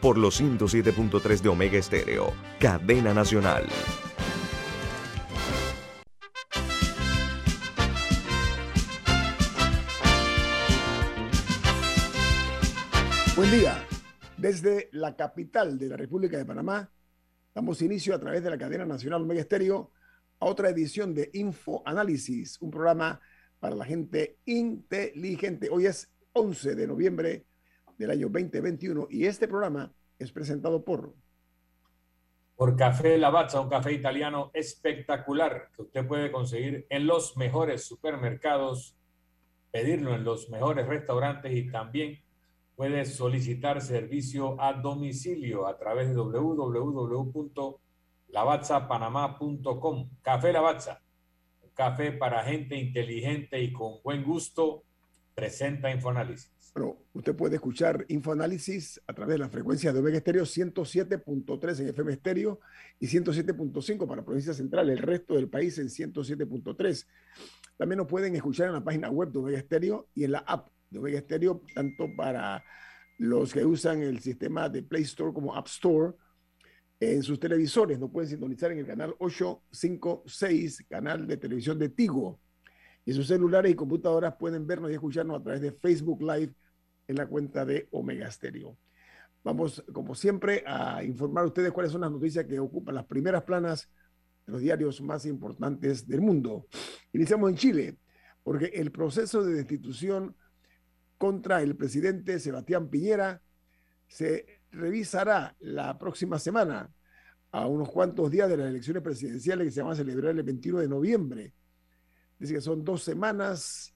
por los 107.3 de Omega Estéreo, cadena nacional. Buen día. Desde la capital de la República de Panamá, damos inicio a través de la cadena nacional Omega Estéreo a otra edición de Infoanálisis, un programa para la gente inteligente. Hoy es 11 de noviembre del año 2021 y este programa es presentado por... Por Café Lavazza, un café italiano espectacular que usted puede conseguir en los mejores supermercados, pedirlo en los mejores restaurantes y también puede solicitar servicio a domicilio a través de www.lavazzapanamá.com. Café Lavazza, un café para gente inteligente y con buen gusto, presenta Infoanálisis. Bueno, usted puede escuchar Infoanálisis a través de la frecuencia de Omega Estéreo 107.3 en FM Estéreo y 107.5 para provincia central, el resto del país en 107.3. También nos pueden escuchar en la página web de Omega Estéreo y en la app de Omega Estéreo, tanto para los que usan el sistema de Play Store como App Store. En sus televisores nos pueden sintonizar en el canal 856, canal de televisión de Tigo. Y sus celulares y computadoras pueden vernos y escucharnos a través de Facebook Live en la cuenta de Omega Stereo. Vamos, como siempre, a informar a ustedes cuáles son las noticias que ocupan las primeras planas de los diarios más importantes del mundo. Iniciamos en Chile, porque el proceso de destitución contra el presidente Sebastián Piñera se revisará la próxima semana, a unos cuantos días de las elecciones presidenciales que se van a celebrar el 21 de noviembre. Dice que son dos semanas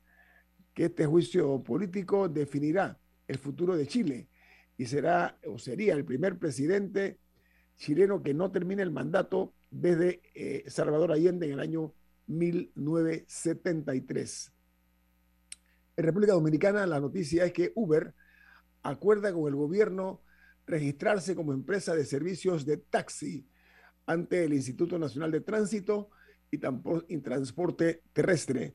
que este juicio político definirá el futuro de Chile y será o sería el primer presidente chileno que no termine el mandato desde eh, Salvador Allende en el año 1973. En República Dominicana la noticia es que Uber acuerda con el gobierno registrarse como empresa de servicios de taxi ante el Instituto Nacional de Tránsito y, y transporte terrestre.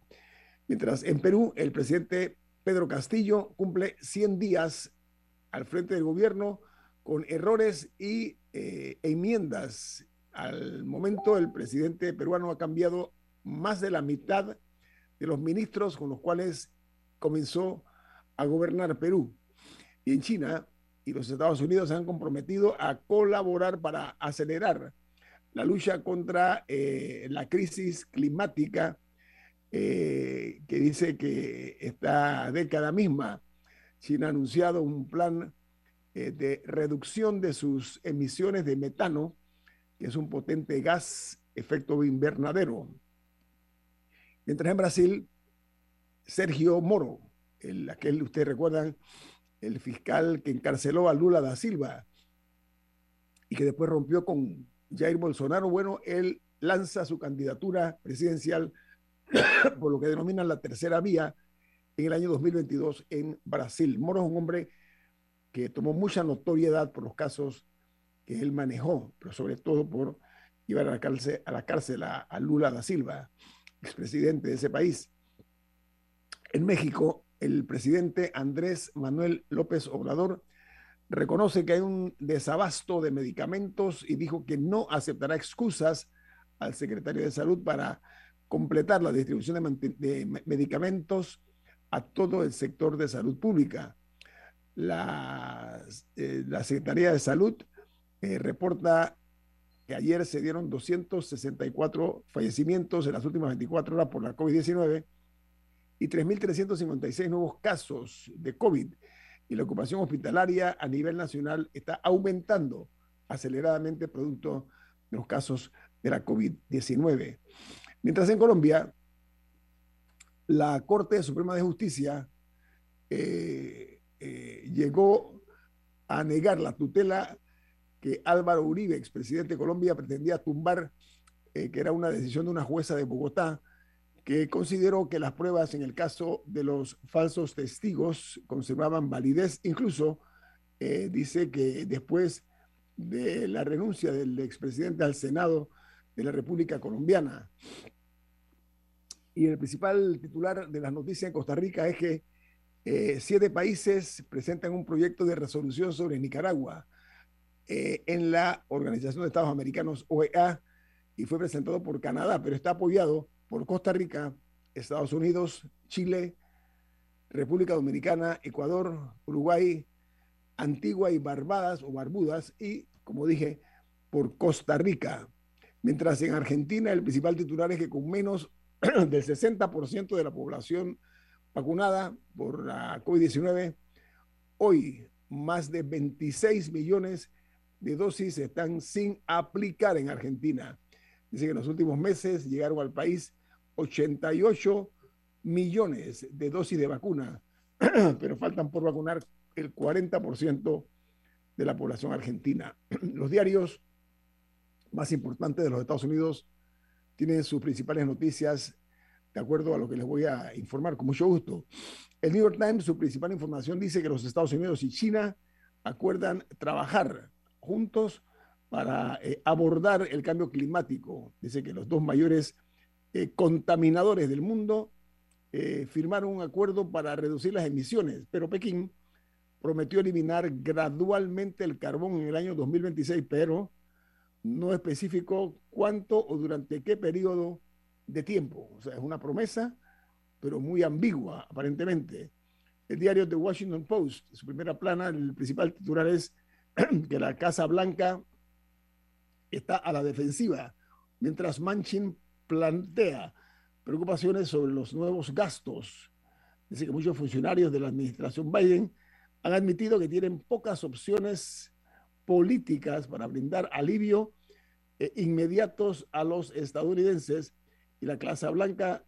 Mientras en Perú el presidente Pedro Castillo cumple 100 días al frente del gobierno con errores y eh, enmiendas. Al momento el presidente peruano ha cambiado más de la mitad de los ministros con los cuales comenzó a gobernar Perú. Y en China y los Estados Unidos se han comprometido a colaborar para acelerar la lucha contra eh, la crisis climática eh, que dice que esta década misma China ha anunciado un plan eh, de reducción de sus emisiones de metano, que es un potente gas efecto invernadero. Mientras en Brasil, Sergio Moro, el, aquel, ustedes recuerdan, el fiscal que encarceló a Lula da Silva y que después rompió con Jair Bolsonaro, bueno, él lanza su candidatura presidencial por lo que denominan la tercera vía en el año 2022 en Brasil. Moro es un hombre que tomó mucha notoriedad por los casos que él manejó, pero sobre todo por llevar a la cárcel a, la cárcel a, Lula da Silva, expresidente de ese país. En México, el presidente Andrés Manuel López Obrador reconoce que hay un desabasto de medicamentos y dijo que no aceptará excusas al secretario de Salud para completar la distribución de, medicamentos a todo el sector de salud pública. La, eh, la Secretaría de Salud eh, reporta que ayer se dieron 264 fallecimientos en las últimas 24 horas por la COVID-19 y 3.356 nuevos casos de COVID. Y la ocupación hospitalaria a nivel nacional está aumentando aceleradamente producto de los casos de la COVID-19. Mientras en Colombia, la Corte Suprema de Justicia eh, eh, llegó a negar la tutela que Álvaro Uribe, expresidente de Colombia, pretendía tumbar, eh, que era una decisión de una jueza de Bogotá, que consideró que las pruebas en el caso de los falsos testigos conservaban validez. Incluso dice que después de la renuncia del expresidente al Senado de la República Colombiana. Y el principal titular de las noticias en Costa Rica es que eh, siete países presentan un proyecto de resolución sobre Nicaragua eh, en la Organización de Estados Americanos, OEA, y fue presentado por Canadá, pero está apoyado por Costa Rica, Estados Unidos, Chile, República Dominicana, Ecuador, Uruguay, Antigua y Barbadas o Barbudas y, como dije, por Costa Rica. Mientras en Argentina el principal titular es que con menos del 60% de la población vacunada por la COVID-19, hoy más de 26 millones de dosis están sin aplicar en Argentina. Dice que en los últimos meses llegaron al país 88 millones de dosis de vacuna, pero faltan por vacunar el 40% de la población argentina. Los diarios más importantes de los Estados Unidos tienen sus principales noticias de acuerdo a lo que les voy a informar con mucho gusto. El New York Times, su principal información dice que los Estados Unidos y China acuerdan trabajar juntos para eh, abordar el cambio climático. Dice que los dos mayores eh, contaminadores del mundo eh, firmaron un acuerdo para reducir las emisiones, pero Pekín prometió eliminar gradualmente el carbón en el año 2026, pero no especificó cuánto o durante qué periodo de tiempo. O sea, es una promesa, pero muy ambigua, aparentemente. El diario The Washington Post, su primera plana, el principal titular es que la Casa Blanca está a la defensiva, mientras Manchin plantea preocupaciones sobre los nuevos gastos. Dice que muchos funcionarios de la administración Biden han admitido que tienen pocas opciones políticas para brindar alivio eh, inmediatos a los estadounidenses y la clase blanca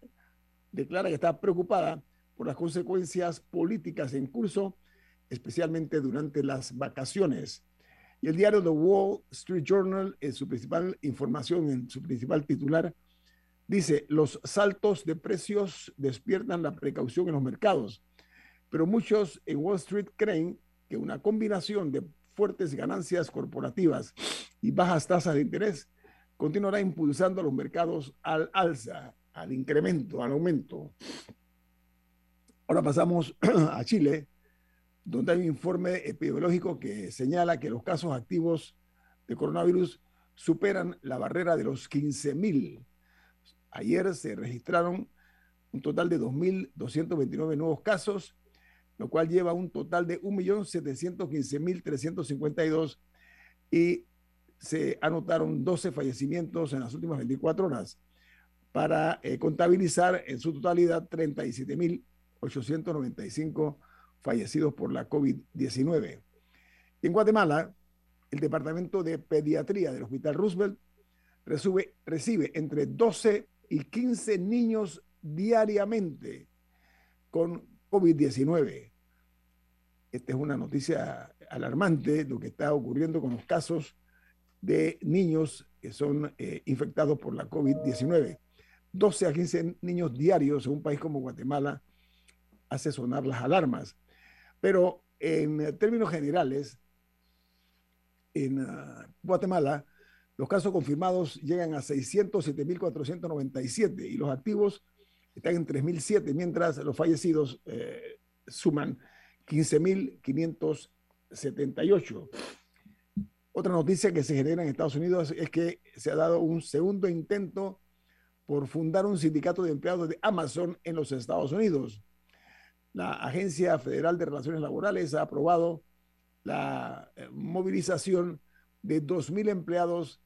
declara que está preocupada por las consecuencias políticas en curso, especialmente durante las vacaciones. Y el diario The Wall Street Journal, en su principal información, en su principal titular, dice, los saltos de precios despiertan la precaución en los mercados, pero muchos en Wall Street creen que una combinación de fuertes ganancias corporativas y bajas tasas de interés continuará impulsando a los mercados al alza, al incremento, al aumento. Ahora pasamos a Chile, donde hay un informe epidemiológico que señala que los casos activos de coronavirus superan la barrera de los 15.000. Ayer se registraron un total de 2.229 nuevos casos, lo cual lleva un total de 1.715.352 y se anotaron 12 fallecimientos en las últimas 24 horas para eh, contabilizar en su totalidad 37.895 fallecidos por la COVID-19. En Guatemala, el Departamento de Pediatría del Hospital Roosevelt recibe, recibe entre 12 y 15 niños diariamente con COVID-19. Esta es una noticia alarmante, lo que está ocurriendo con los casos de niños que son eh, infectados por la COVID-19. 12 a 15 niños diarios en un país como Guatemala hace sonar las alarmas. Pero en términos generales, en ah, Guatemala, los casos confirmados llegan a 607.497 y los activos están en 3.007, mientras los fallecidos eh, suman 15.578. Otra noticia que se genera en Estados Unidos es que se ha dado un segundo intento por fundar un sindicato de empleados de Amazon en los Estados Unidos. La Agencia Federal de Relaciones Laborales ha aprobado la eh, movilización de 2.000 empleados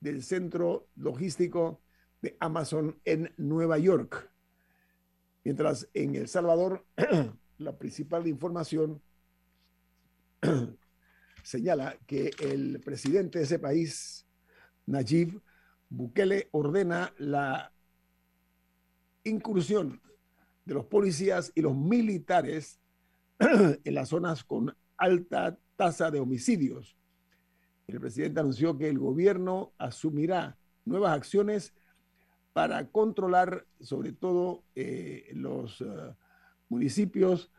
del centro logístico de Amazon en Nueva York. Mientras en El Salvador, la principal información señala que el presidente de ese país, Nayib Bukele, ordena la incursión de los policías y los militares en las zonas con alta tasa de homicidios. el presidente anunció que el gobierno asumirá nuevas acciones para controlar sobre todo eh, los uh, municipios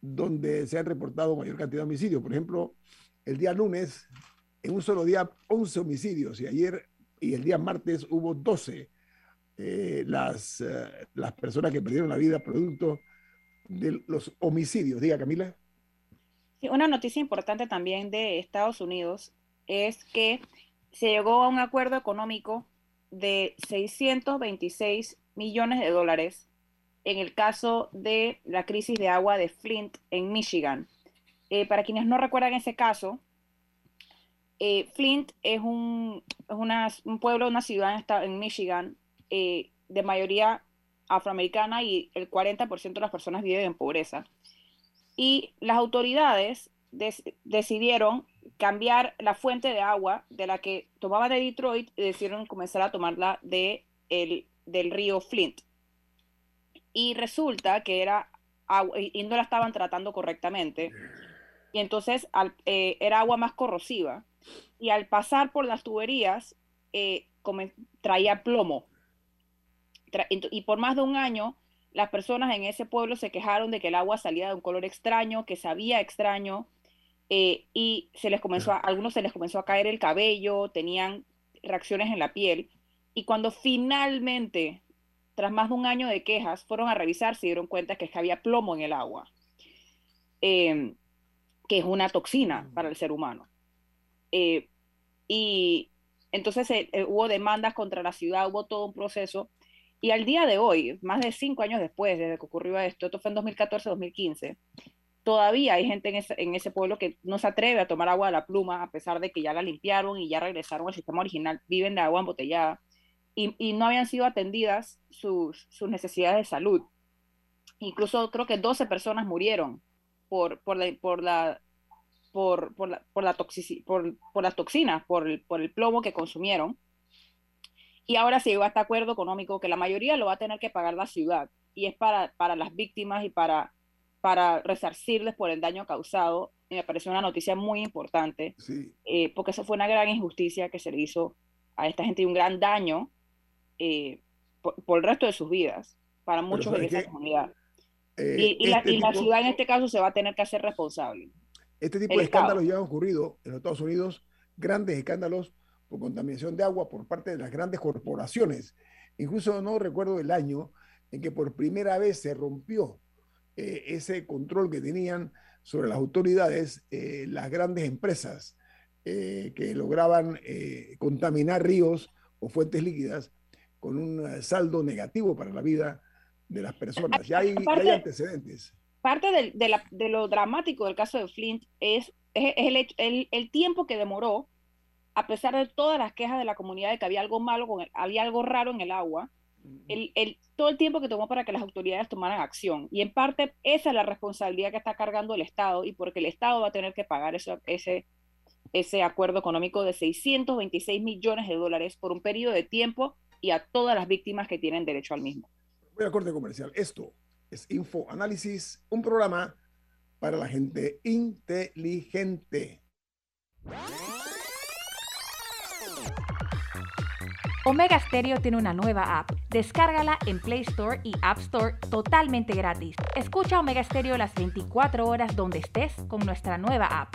donde se han reportado mayor cantidad de homicidios. Por ejemplo, el día lunes, en un solo día, 11 homicidios y ayer y el día martes hubo 12 eh, las, uh, las personas que perdieron la vida producto de los homicidios. Diga, Camila. Sí, una noticia importante también de Estados Unidos es que se llegó a un acuerdo económico de 626 millones de dólares en el caso de la crisis de agua de Flint en Michigan. Eh, para quienes no recuerdan ese caso, eh, Flint es, un, pueblo, una ciudad en, Michigan eh, de mayoría afroamericana y el 40% de las personas viven en pobreza. Y las autoridades des, decidieron cambiar la fuente de agua de la que tomaban de Detroit y decidieron comenzar a tomarla de el, del río Flint. Y resulta que era agua, y no la estaban tratando correctamente. Y entonces al, eh, era agua más corrosiva. Y al pasar por las tuberías, eh, traía plomo. Tra y por más de un año, las personas en ese pueblo se quejaron de que el agua salía de un color extraño, que sabía extraño, eh, y se les comenzó a, algunos se les comenzó a caer el cabello, tenían reacciones en la piel, y cuando finalmente, tras más de un año de quejas, fueron a revisar, se dieron cuenta que, es que había plomo en el agua, eh, que es una toxina para el ser humano. Eh, y entonces eh, hubo demandas contra la ciudad, hubo todo un proceso, y al día de hoy, más de cinco años después, desde que ocurrió esto, esto fue en 2014-2015, todavía hay gente en ese, en ese, pueblo que no se atreve a tomar agua de la pluma, a pesar de que ya la limpiaron y ya regresaron al sistema original, viven de agua embotellada y, y no habían sido atendidas sus, sus, necesidades de salud. Incluso creo que 12 personas murieron por, por, la, por, la, por, por, la, por, la toxici, por, por las toxinas, por el, por el plomo que consumieron. Y ahora se llegó a este acuerdo económico que la mayoría lo va a tener que pagar la ciudad y es para, para las víctimas y para para resarcirles por el daño causado. Y me pareció una noticia muy importante, sí. eh, porque eso fue una gran injusticia que se le hizo a esta gente y un gran daño eh, por, por, el resto de sus vidas, para muchos de esa comunidad. Eh, y, y, este la, y tipo, la, ciudad en este caso se va a tener que hacer responsable. Este tipo de escándalos ya han ocurrido en los Estados Unidos, grandes escándalos por contaminación de agua por parte de las grandes corporaciones. Incluso no recuerdo el año en que por primera vez se rompió eh, ese control que tenían sobre las autoridades eh, las grandes empresas que lograban contaminar ríos o fuentes líquidas con un saldo negativo para la vida de las personas. Ya hay, parte, ya hay antecedentes. Parte de, de, la, de, lo dramático del caso de Flint es, es, es el, el, el, tiempo que demoró, a pesar de todas las quejas de la comunidad de que había algo malo, con el, había algo raro en el agua, el, el, todo el tiempo que tomó para que las autoridades tomaran acción. Y en parte esa es la responsabilidad que está cargando el Estado y porque el Estado va a tener que pagar eso, ese, ese acuerdo económico de 626 millones de dólares por un periodo de tiempo y a todas las víctimas que tienen derecho al mismo. Voy a corte comercial. Esto es Info Análisis, un programa para la gente inteligente. Omega Stereo tiene una nueva app. Descárgala en Play Store y App Store totalmente gratis. Escucha Omega Stereo las 24 horas donde estés con nuestra nueva app.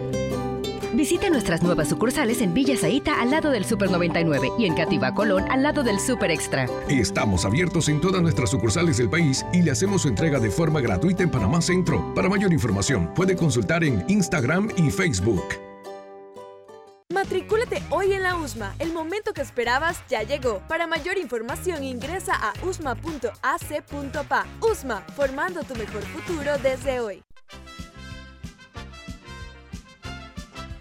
Visite nuestras nuevas sucursales en Villa Zaita al lado del Super 99 y en Cativa Colón al lado del Super Extra. Estamos abiertos en todas nuestras sucursales del país y le hacemos su entrega de forma gratuita en Panamá Centro. Para mayor información, puede consultar en Instagram y Facebook. Matricúlate hoy en la USMA. El momento que esperabas ya llegó. Para mayor información ingresa a usma.ac.pa. USMA, formando tu mejor futuro desde hoy.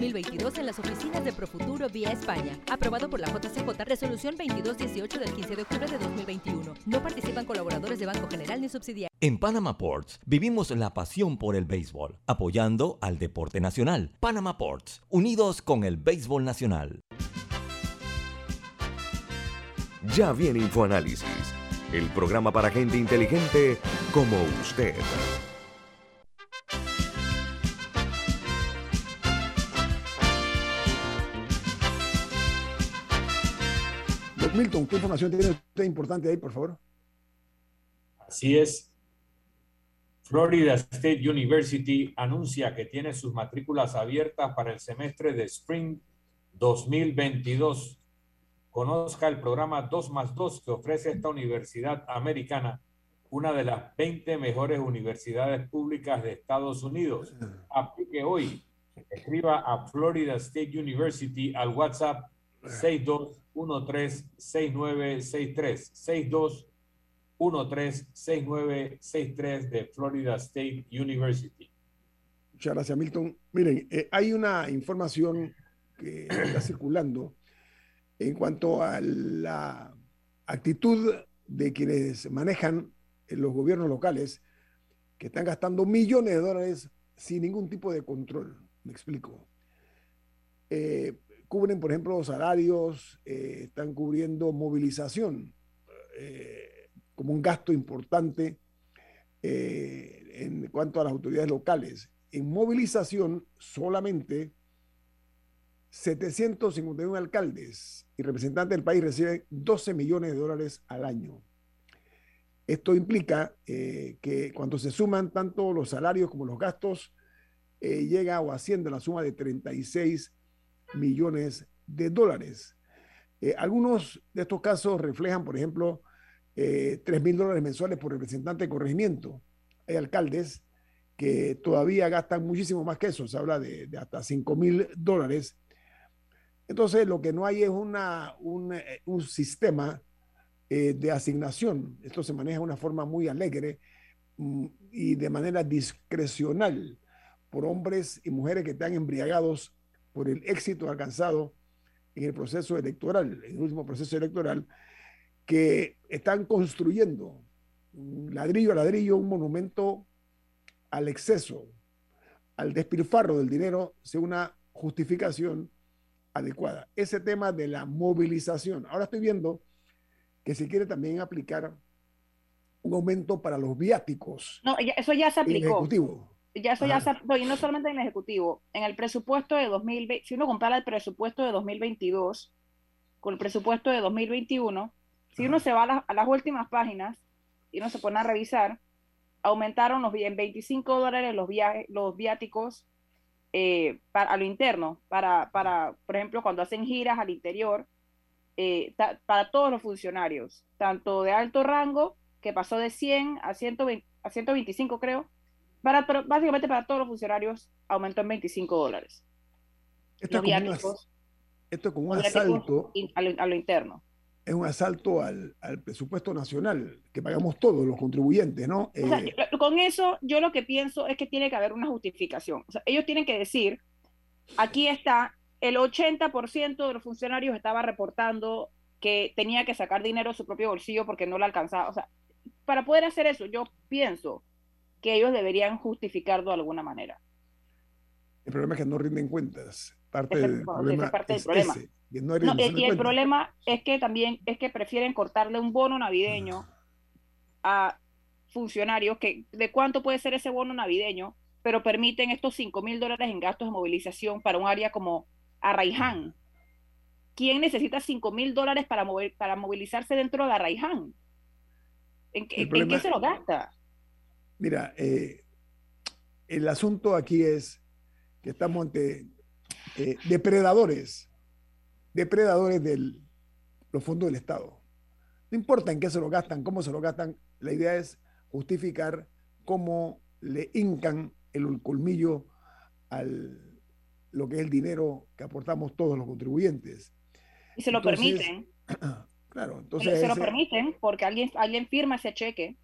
2022 en las oficinas de Profuturo vía España. Aprobado por la JCJ, resolución 2218 del 15 de octubre de 2021. No participan colaboradores de Banco General ni subsidiarios. En Panama Ports vivimos la pasión por el béisbol, apoyando al deporte nacional. Panama Ports, unidos con el béisbol nacional. Ya viene InfoAnálisis, el programa para gente inteligente como usted. Milton, ¿qué información tiene usted importante ahí, por favor? Así es. Florida State University anuncia que tiene sus matrículas abiertas para el semestre de Spring 2022. Conozca el programa 2 más 2 que ofrece esta universidad americana, una de las 20 mejores universidades públicas de Estados Unidos. Aplique hoy. Escriba a Florida State University al WhatsApp 62136963. 62136963 de Florida State University. Muchas gracias, Milton. Miren, eh, hay una información que está circulando en cuanto a la actitud de quienes manejan los gobiernos locales que están gastando millones de dólares sin ningún tipo de control. Me explico. Eh, cubren, por ejemplo, salarios, eh, están cubriendo movilización eh, como un gasto importante en cuanto a las autoridades locales. En movilización solamente 751 alcaldes y representantes del país reciben 12 millones de dólares al año. Esto implica eh, que cuando se suman tanto los salarios como los gastos, eh, llega o asciende la suma de 36 millones de dólares. Eh, algunos de estos casos reflejan, por ejemplo, 3 mil dólares mensuales por representante de corregimiento. Hay alcaldes que todavía gastan muchísimo más que eso, se habla de, hasta 5 mil dólares entonces, lo que no hay es eh, un sistema eh, de asignación. Esto se maneja de una forma muy alegre mm, y de manera discrecional por hombres y mujeres que están embriagados por el éxito alcanzado en el proceso electoral, en el último proceso electoral, que están construyendo ladrillo a ladrillo un monumento al exceso, al despilfarro del dinero, según una justificación adecuada. Ese tema de la movilización. Ahora estoy viendo que se quiere también aplicar un aumento para los viáticos. No, eso ya se aplicó. ejecutivo. Ya eso ya se y no solamente en el Ejecutivo. En el presupuesto de 2020, si uno compara el presupuesto de 2022 con el presupuesto de 2021, si uno se va a las, últimas páginas y uno se pone a revisar, aumentaron los, en 25 dólares los, viajes, los viáticos eh, para, a lo interno, para, para, por ejemplo, cuando hacen giras al interior, eh, para todos los funcionarios, tanto de alto rango, que pasó de 100 a, 120, a 125 creo, para, pero básicamente para todos los funcionarios aumentó en 25 dólares. Esto, es como, un, esto como un asalto a lo interno es un asalto al, presupuesto nacional que pagamos todos los contribuyentes, ¿no? Eh, con eso yo lo que pienso es que tiene que haber una justificación. O sea, ellos tienen que decir, aquí está, el 80% de los funcionarios estaba reportando que tenía que sacar dinero de su propio bolsillo porque no lo alcanzaba. O sea, para poder hacer eso, yo pienso que ellos deberían justificarlo de alguna manera. El problema es que no rinden cuentas. Parte del problema parte del problema. no, y el problema es que también es que prefieren cortarle un bono navideño a funcionarios que de cuánto puede ser ese bono navideño, pero permiten estos 5 mil dólares en gastos de movilización para un área como Arraiján. ¿Quién necesita 5 mil dólares para, para movilizarse dentro de Arraiján? ¿En, qué se lo gasta? Mira, eh, el asunto aquí es que estamos ante eh, depredadores, depredadores de los fondos del Estado. No importa en qué se lo gastan, cómo se lo gastan, la idea es justificar cómo le hincan el colmillo al lo que es el dinero que aportamos todos los contribuyentes. Y se lo permiten. Claro, entonces. Se lo permiten porque alguien, alguien firma ese cheque.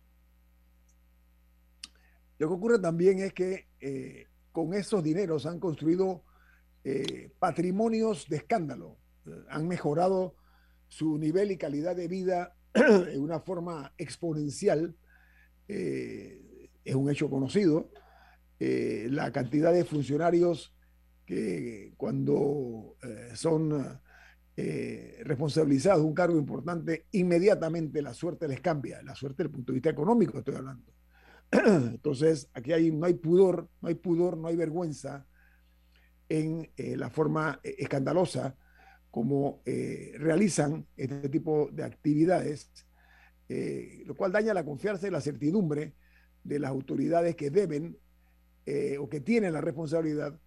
Lo que ocurre también es que eh, con esos dineros han construido eh, patrimonios de escándalo. han mejorado su nivel y calidad de vida en una forma exponencial. Eh, es un hecho conocido. la cantidad de funcionarios que cuando son responsabilizados de un cargo importante, inmediatamente la suerte les cambia, la suerte desde el punto de vista económico estoy hablando. Entonces, aquí hay, no hay pudor, no hay pudor, no hay vergüenza en eh, la forma eh, escandalosa como realizan este tipo de actividades, lo cual daña la confianza y la certidumbre de las autoridades que deben o que tienen la responsabilidad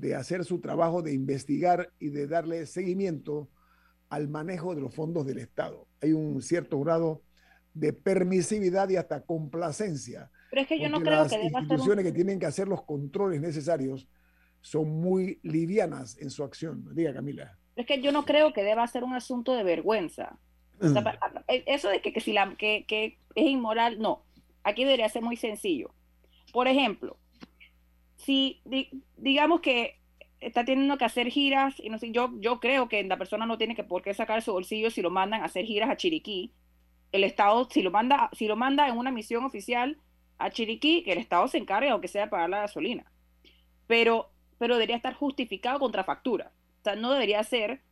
de hacer su trabajo de investigar y de darle seguimiento al manejo de los fondos del Estado. Hay un cierto grado de permisividad y hasta complacencia. Pero es que yo no creo las instituciones que tienen que hacer los controles necesarios son muy livianas en su acción. Diga, Camila. Es que yo no creo que deba ser un asunto de vergüenza. Mm. Eh, eso de que, que si la, que, que es inmoral, no. Aquí debería ser muy sencillo. Por ejemplo, si digamos que está teniendo que hacer giras, y no sé, yo, yo creo que la persona no tiene que por qué sacar su bolsillo si lo mandan a hacer giras a Chiriquí. El Estado, si lo manda, si lo manda en una misión oficial a Chiriquí, que el Estado se encargue, aunque sea de pagar la gasolina. Pero, pero debería estar justificado contra factura. O sea, no debería ser,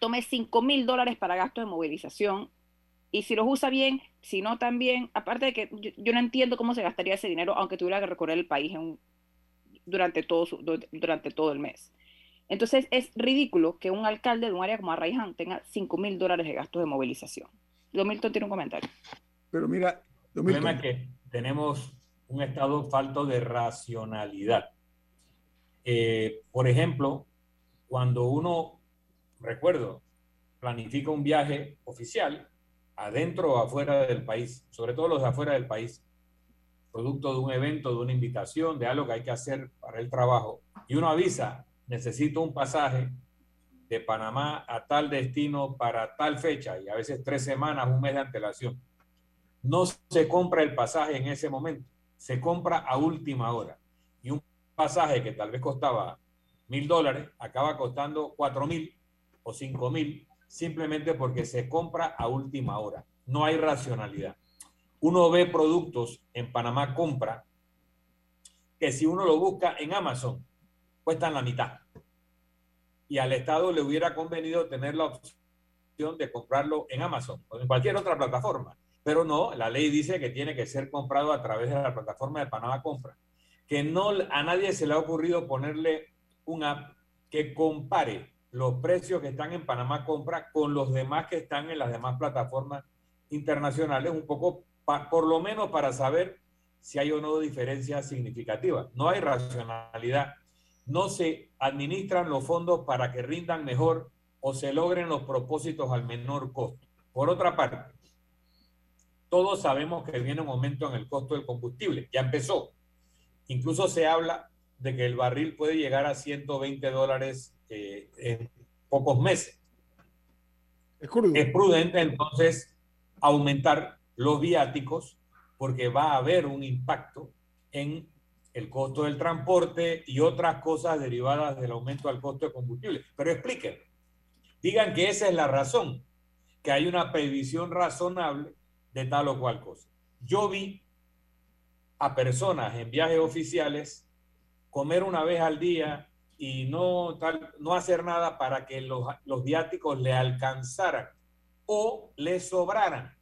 tome 5 mil dólares para gastos de movilización y si los usa bien, si no también, aparte de que yo, no entiendo cómo se gastaría ese dinero aunque tuviera que recorrer el país durante, todo durante todo el mes. Entonces es ridículo que un alcalde de un área como Arraiján tenga 5 mil dólares de gastos de movilización. Milton tiene un comentario. Pero mira, el problema es que tenemos un estado falto de racionalidad. Eh, por ejemplo, cuando uno, recuerdo, planifica un viaje oficial, adentro o afuera del país, sobre todo los de afuera del país, producto de un evento, de una invitación, de algo que hay que hacer para el trabajo, y uno avisa, necesito un pasaje de Panamá a tal destino para tal fecha, y a veces tres semanas, un mes de antelación. No se compra el pasaje en ese momento, se compra a última hora. Y un pasaje que tal vez costaba mil dólares, acaba costando cuatro mil o cinco mil simplemente porque se compra a última hora. No hay racionalidad. Uno ve productos en Panamá compra que si uno lo busca en Amazon cuestan la mitad. Y al Estado le hubiera convenido tener la opción de comprarlo en Amazon o en cualquier otra plataforma. Pero no, la ley dice que tiene que ser comprado a través de la plataforma de Panamá Compra. Que no a nadie se le ha ocurrido ponerle un app que compare los precios que están en Panamá Compra con los demás que están en las demás plataformas internacionales, un poco, por lo menos para saber si hay o no diferencias significativas. No hay racionalidad. No se administran los fondos para que rindan mejor o se logren los propósitos al menor costo. Por otra parte, todos sabemos que viene un aumento en el costo del combustible. Ya empezó. Incluso se habla de que el barril puede llegar a 120 dólares eh, en pocos meses. Es, prudente entonces aumentar los viáticos porque va a haber un impacto en el costo del transporte y otras cosas derivadas del aumento del costo de combustible. Pero expliquen, digan que esa es la razón, que hay una previsión razonable de tal o cual cosa. Yo vi a personas en viajes oficiales comer una vez al día y no, tal, no hacer nada para que los, los viáticos le alcanzaran o le sobraran,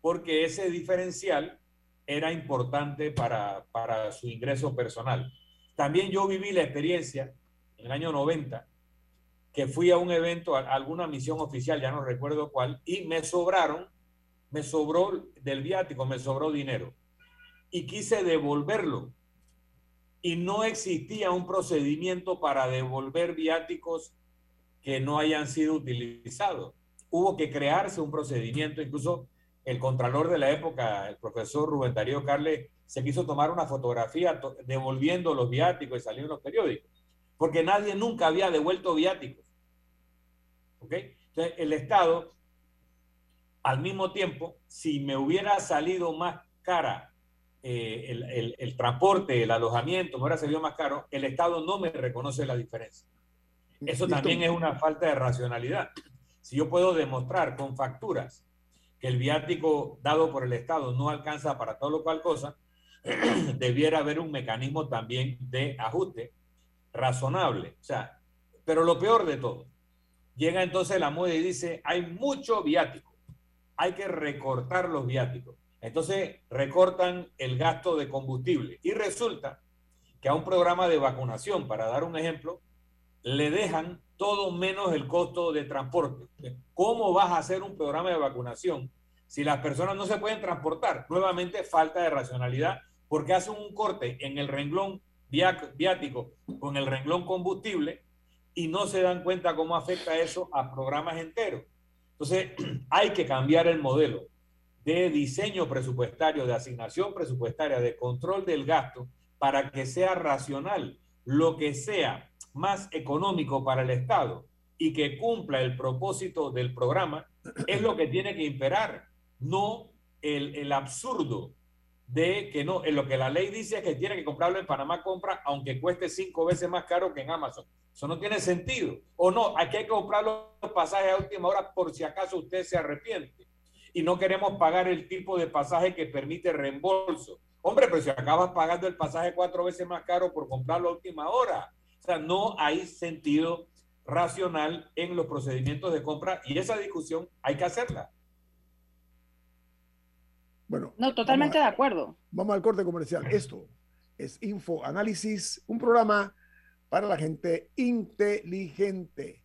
porque ese diferencial era importante para, para su ingreso personal. También yo viví la experiencia en el año 90 que fui a un evento, a alguna misión oficial, ya no recuerdo cuál, y me sobraron, me sobró del viático, me sobró dinero. Y quise devolverlo. Y no existía un procedimiento para devolver viáticos que no hayan sido utilizados. Hubo que crearse un procedimiento, incluso el contralor de la época, el profesor Rubén Darío Carle, se quiso tomar una fotografía devolviendo los viáticos y salió en los periódicos porque nadie nunca había devuelto viáticos. ¿Ok? Entonces, el Estado, al mismo tiempo, si me hubiera salido más cara eh, el, el, transporte, el alojamiento, me hubiera salido más caro, el Estado no me reconoce la diferencia. Eso también es una falta de racionalidad. Si yo puedo demostrar con facturas que el viático dado por el Estado no alcanza para todo lo cual cosa, debiera haber un mecanismo también de ajuste razonable. O sea, pero lo peor de todo, llega entonces la moda y dice, hay mucho viático, hay que recortar los viáticos. Entonces recortan el gasto de combustible y resulta que a un programa de vacunación, para dar un ejemplo, le dejan todo menos el costo de transporte. ¿Cómo vas a hacer un programa de vacunación si las personas no se pueden transportar? Nuevamente falta de racionalidad porque hacen un corte en el renglón viático con el renglón combustible y no se dan cuenta cómo afecta eso a programas enteros. Entonces, hay que cambiar el modelo de diseño presupuestario, de asignación presupuestaria, de control del gasto, para que sea racional, lo que sea más económico para el Estado y que cumpla el propósito del programa, es lo que tiene que imperar, no el, el absurdo de que no, en lo que la ley dice es que tiene que comprarlo en Panamá compra, aunque cueste cinco veces más caro que en Amazon. Eso no tiene sentido. O no, aquí hay que comprar los pasajes a última hora por si acaso usted se arrepiente. Y no queremos pagar el tipo de pasaje que permite reembolso. Hombre, pero si acabas pagando el pasaje cuatro veces más caro por comprarlo a última hora. O sea, no hay sentido racional en los procedimientos de compra y esa discusión hay que hacerla. Bueno. No, totalmente de acuerdo. Vamos al corte comercial. Esto es Info Análisis, un programa para la gente inteligente.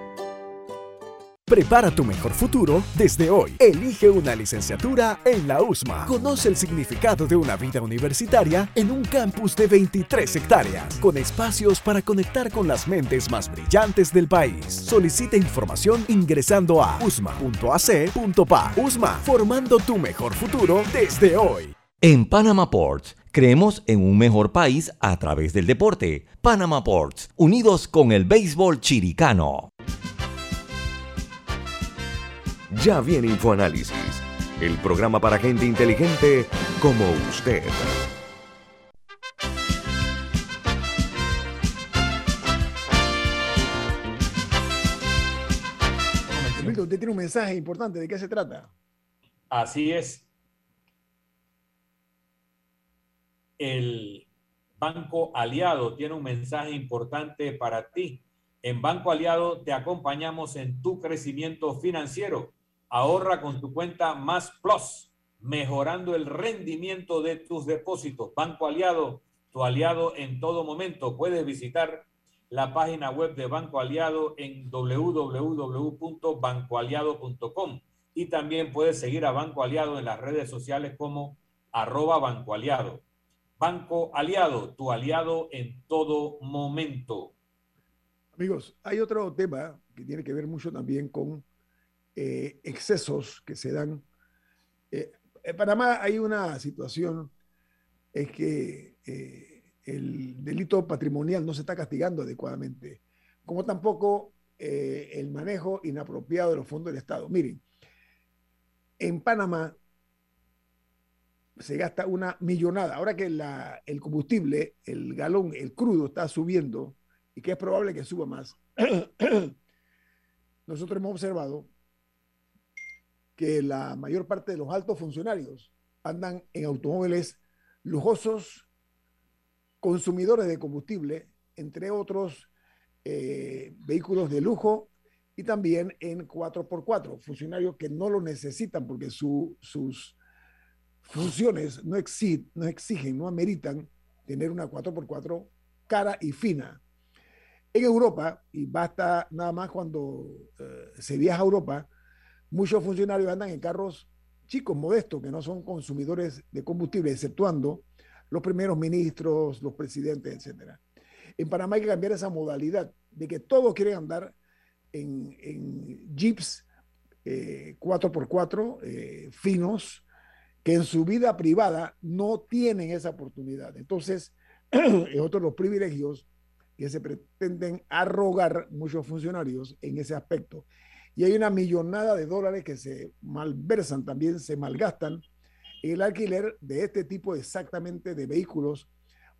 Prepara tu mejor futuro desde hoy. Elige una licenciatura en la USMA. Conoce el significado de una vida universitaria en un campus de 23 hectáreas, con espacios para conectar con las mentes más brillantes del país. Solicita información ingresando a usma.ac.pa. USMA, formando tu mejor futuro desde hoy. En Panama Ports, creemos en un mejor país a través del deporte. Panama Ports, unidos con el béisbol chiricano. Ya viene InfoAnálisis, el programa para gente inteligente como usted. Usted tiene un mensaje importante. ¿De qué se trata? Así es. El Banco Aliado tiene un mensaje importante para ti. En Banco Aliado te acompañamos en tu crecimiento financiero. Ahorra con tu cuenta Más Plus mejorando el rendimiento de tus depósitos. Banco Aliado, tu aliado en todo momento. Puedes visitar la página web de Banco Aliado en www.bancoaliado.com y también puedes seguir a Banco Aliado en las redes sociales como arroba Banco Aliado. Banco Aliado, tu aliado en todo momento. Amigos, hay otro tema que tiene que ver mucho también con eh, excesos que se dan. Eh, en Panamá hay una situación, es que eh, el delito patrimonial no se está castigando adecuadamente, como tampoco el manejo inapropiado de los fondos del Estado. Miren, en Panamá se gasta una millonada. Ahora que el combustible, el galón, el crudo está subiendo y que es probable que suba más, nosotros hemos observado que la mayor parte de los altos funcionarios andan en automóviles lujosos, consumidores de combustible, entre otros eh, vehículos de lujo y también en 4x4, funcionarios que no lo necesitan porque sus funciones no, exigen, no ameritan tener una 4x4 cara y fina. En Europa, y basta nada más cuando eh, se viaja a Europa, muchos funcionarios andan en carros chicos, modestos, que no son consumidores de combustible, exceptuando los primeros ministros, los presidentes, etc. En Panamá hay que cambiar esa modalidad de que todos quieren andar en, jeeps 4x4 eh, eh, finos, que en su vida privada no tienen esa oportunidad. Entonces, es otro de los privilegios que se pretenden arrogar muchos funcionarios en ese aspecto. Y hay una millonada de dólares que se malversan, también se malgastan en el alquiler de este tipo exactamente de vehículos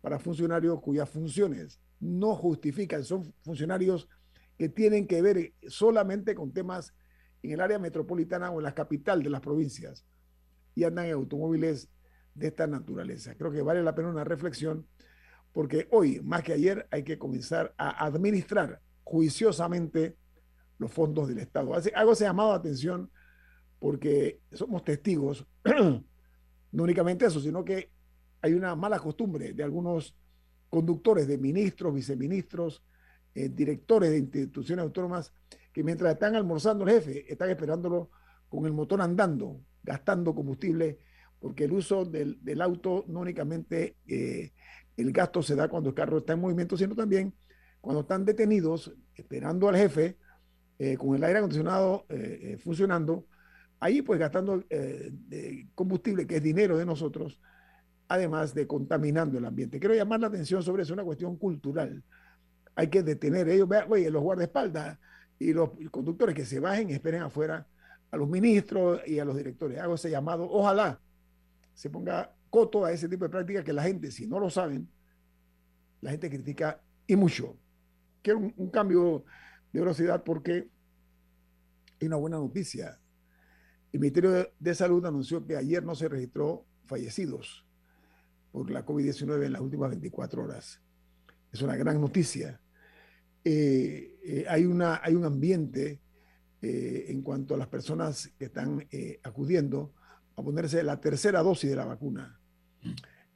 para funcionarios cuyas funciones no justifican, son funcionarios que tienen que ver solamente con temas en el área metropolitana o en la capital de las provincias y andan en automóviles de esta naturaleza. Creo que vale la pena una reflexión porque hoy, más que ayer, hay que comenzar a administrar juiciosamente los fondos del Estado. Algo se ha llamado la atención porque somos testigos, no únicamente eso, sino que hay una mala costumbre de algunos conductores, de ministros, viceministros, eh, directores de instituciones autónomas, que mientras están almorzando el jefe, están esperándolo con el motor andando, gastando combustible, porque el uso del, auto no únicamente eh, el gasto se da cuando el carro está en movimiento, sino también cuando están detenidos, esperando al jefe, eh, con el aire acondicionado eh, eh, funcionando, ahí pues gastando combustible, que es dinero de nosotros, además de contaminando el ambiente. Quiero llamar la atención sobre eso, una cuestión cultural. Hay que detener ellos, vean, oye, los guardaespaldas y los conductores que se bajen y esperen afuera a los ministros y a los directores. Hago ese llamado. Ojalá se ponga coto a ese tipo de prácticas que la gente, si no lo saben, la gente critica y mucho. Quiero un, cambio de velocidad porque hay una buena noticia. El Ministerio de, Salud anunció que ayer no se registró fallecidos por la COVID-19 en las últimas 24 horas. Es una gran noticia. Eh, eh, hay, una, hay un ambiente eh, en cuanto a las personas que están acudiendo a ponerse la tercera dosis de la vacuna.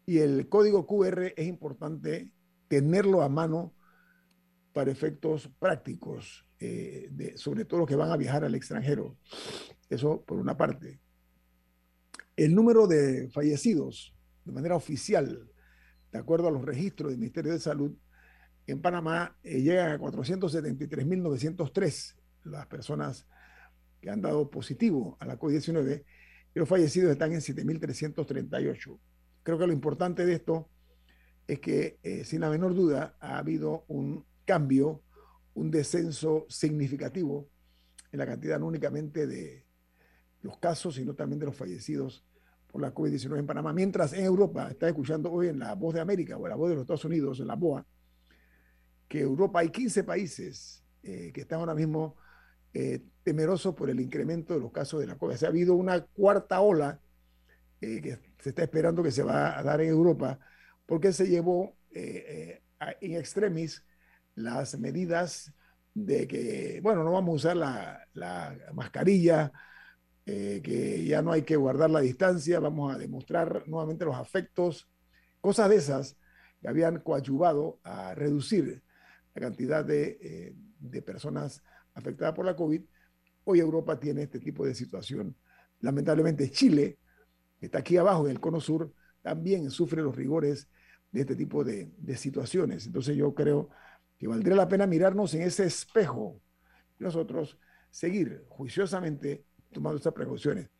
Y el código QR es importante tenerlo a mano para efectos prácticos, eh, sobre todo los que van a viajar al extranjero. Eso por una parte. El número de fallecidos de manera oficial, de acuerdo a los registros del Ministerio de Salud, en Panamá eh, llegan a 473.903 las personas que han dado positivo a la COVID-19 y los fallecidos están en 7.338 creo que lo importante de esto es que, eh, sin la menor duda, ha habido un cambio, un descenso significativo en la cantidad no únicamente de los casos, sino también de los fallecidos por la COVID-19 en Panamá. Mientras en Europa, está escuchando hoy en la voz de América o en la voz de los Estados Unidos, en la BOA, que Europa hay 15 países eh, que están ahora mismo eh, temerosos por el incremento de los casos de la COVID. O ha habido una cuarta ola eh, que se está esperando que se va a dar en Europa, porque se llevó eh, en extremis las medidas de que, bueno, no vamos a usar la, mascarilla, eh, que ya no hay que guardar la distancia, vamos a demostrar nuevamente los afectos, cosas de esas que habían coadyuvado a reducir la cantidad de, eh, de personas afectadas por la COVID. Hoy Europa tiene este tipo de situación. Lamentablemente Chile, que está aquí abajo en el cono sur, también sufre los rigores de este tipo de, de situaciones. Entonces yo creo valdría la pena mirarnos en ese espejo y nosotros seguir juiciosamente tomando estas precauciones.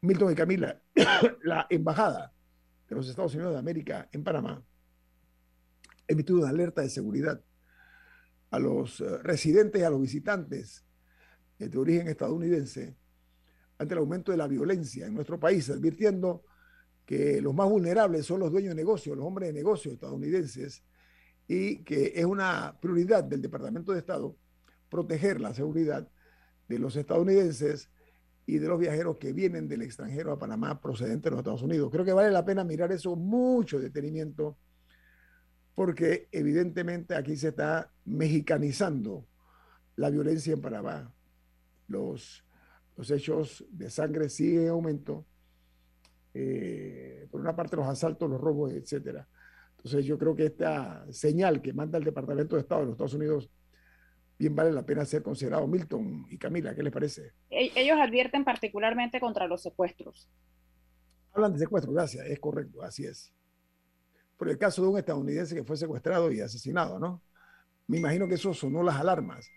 Milton y Camila, la embajada de los Estados Unidos de América en Panamá emitió una alerta de seguridad a los eh, residentes y a los visitantes de origen estadounidense ante el aumento de la violencia en nuestro país, advirtiendo que los más vulnerables son los dueños de negocios, los hombres de negocios estadounidenses, y que es una prioridad del Departamento de Estado proteger la seguridad de los estadounidenses y de los viajeros que vienen del extranjero a Panamá procedentes de los Estados Unidos. Creo que vale la pena mirar eso mucho detenimiento porque evidentemente aquí se está mexicanizando la violencia en Panamá. Los, los hechos de sangre siguen en aumento. Eh, por una parte los asaltos, los robos, etcétera. Entonces yo creo que esta señal que manda el Departamento de Estado de los Estados Unidos bien vale la pena ser considerado. Milton y Camila, ¿qué les parece? E-, ellos advierten particularmente contra los secuestros. Hablan de secuestros, gracias, es correcto, así es. Por el caso de un estadounidense que fue secuestrado y asesinado, ¿no? Me imagino que eso sonó las alarmas.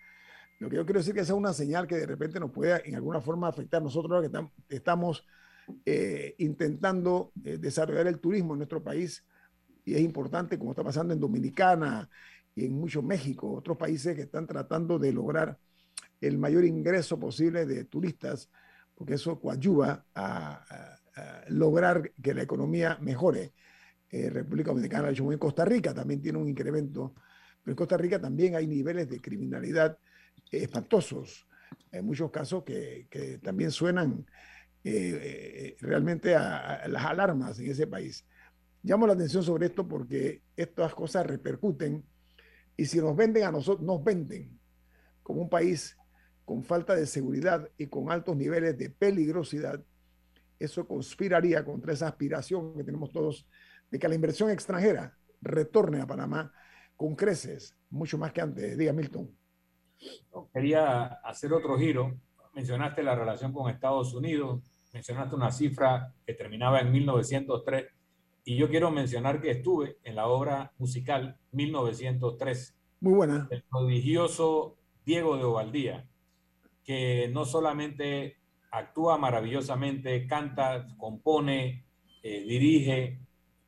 Lo que yo quiero decir es que esa es una señal que de repente nos puede en alguna forma afectar. Nosotros que estamos eh, intentando eh, desarrollar el turismo en nuestro país, y es importante, como está pasando en Dominicana, y en mucho México, otros países que están tratando de lograr el mayor ingreso posible de turistas, porque eso coadyuva a, lograr que la economía mejore. Eh, República Dominicana, de hecho, en Costa Rica también tiene un incremento, pero en Costa Rica también hay niveles de criminalidad espantosos. Hay muchos casos que, que también suenan eh, realmente a, las alarmas en ese país. Llamo la atención sobre esto porque estas cosas repercuten y si nos venden a nosotros, nos venden como un país con falta de seguridad y con altos niveles de peligrosidad, eso conspiraría contra esa aspiración que tenemos todos de que la inversión extranjera retorne a Panamá con creces, mucho más que antes. Diga, Milton. Quería hacer otro giro. Mencionaste la relación con Estados Unidos, mencionaste una cifra que terminaba en 1903 y yo quiero mencionar que estuve en la obra musical 1903. Muy buena. El prodigioso Diego de Ovaldía, que no solamente actúa maravillosamente, canta, compone, eh, dirige.